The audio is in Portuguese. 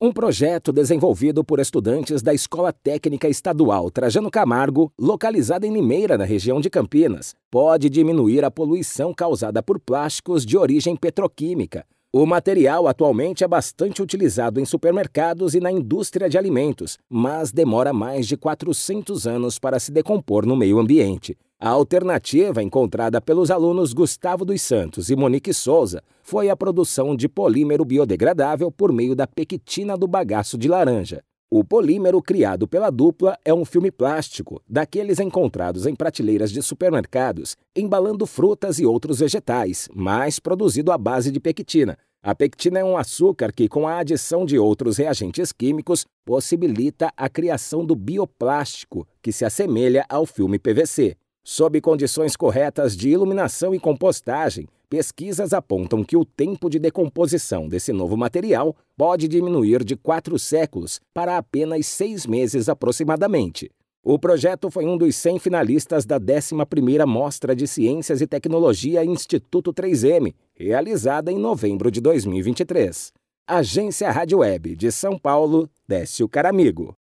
Um projeto desenvolvido por estudantes da Escola Técnica Estadual Trajano Camargo, localizada em Limeira, na região de Campinas, pode diminuir a poluição causada por plásticos de origem petroquímica. O material atualmente é bastante utilizado em supermercados e na indústria de alimentos, mas demora mais de 400 anos para se decompor no meio ambiente. A alternativa encontrada pelos alunos Gustavo dos Santos e Monique Souza foi a produção de polímero biodegradável por meio da pectina do bagaço de laranja. O polímero criado pela dupla é um filme plástico, daqueles encontrados em prateleiras de supermercados, embalando frutas e outros vegetais, mas produzido à base de pectina. A pectina é um açúcar que, com a adição de outros reagentes químicos, possibilita a criação do bioplástico, que se assemelha ao filme PVC. Sob condições corretas de iluminação e compostagem, pesquisas apontam que o tempo de decomposição desse novo material pode diminuir de quatro séculos para apenas seis meses aproximadamente. O projeto foi um dos 100 finalistas da 11ª Mostra de Ciências e Tecnologia Instituto 3M, realizada em novembro de 2023. Agência Rádio Web de São Paulo, Décio Caramigo.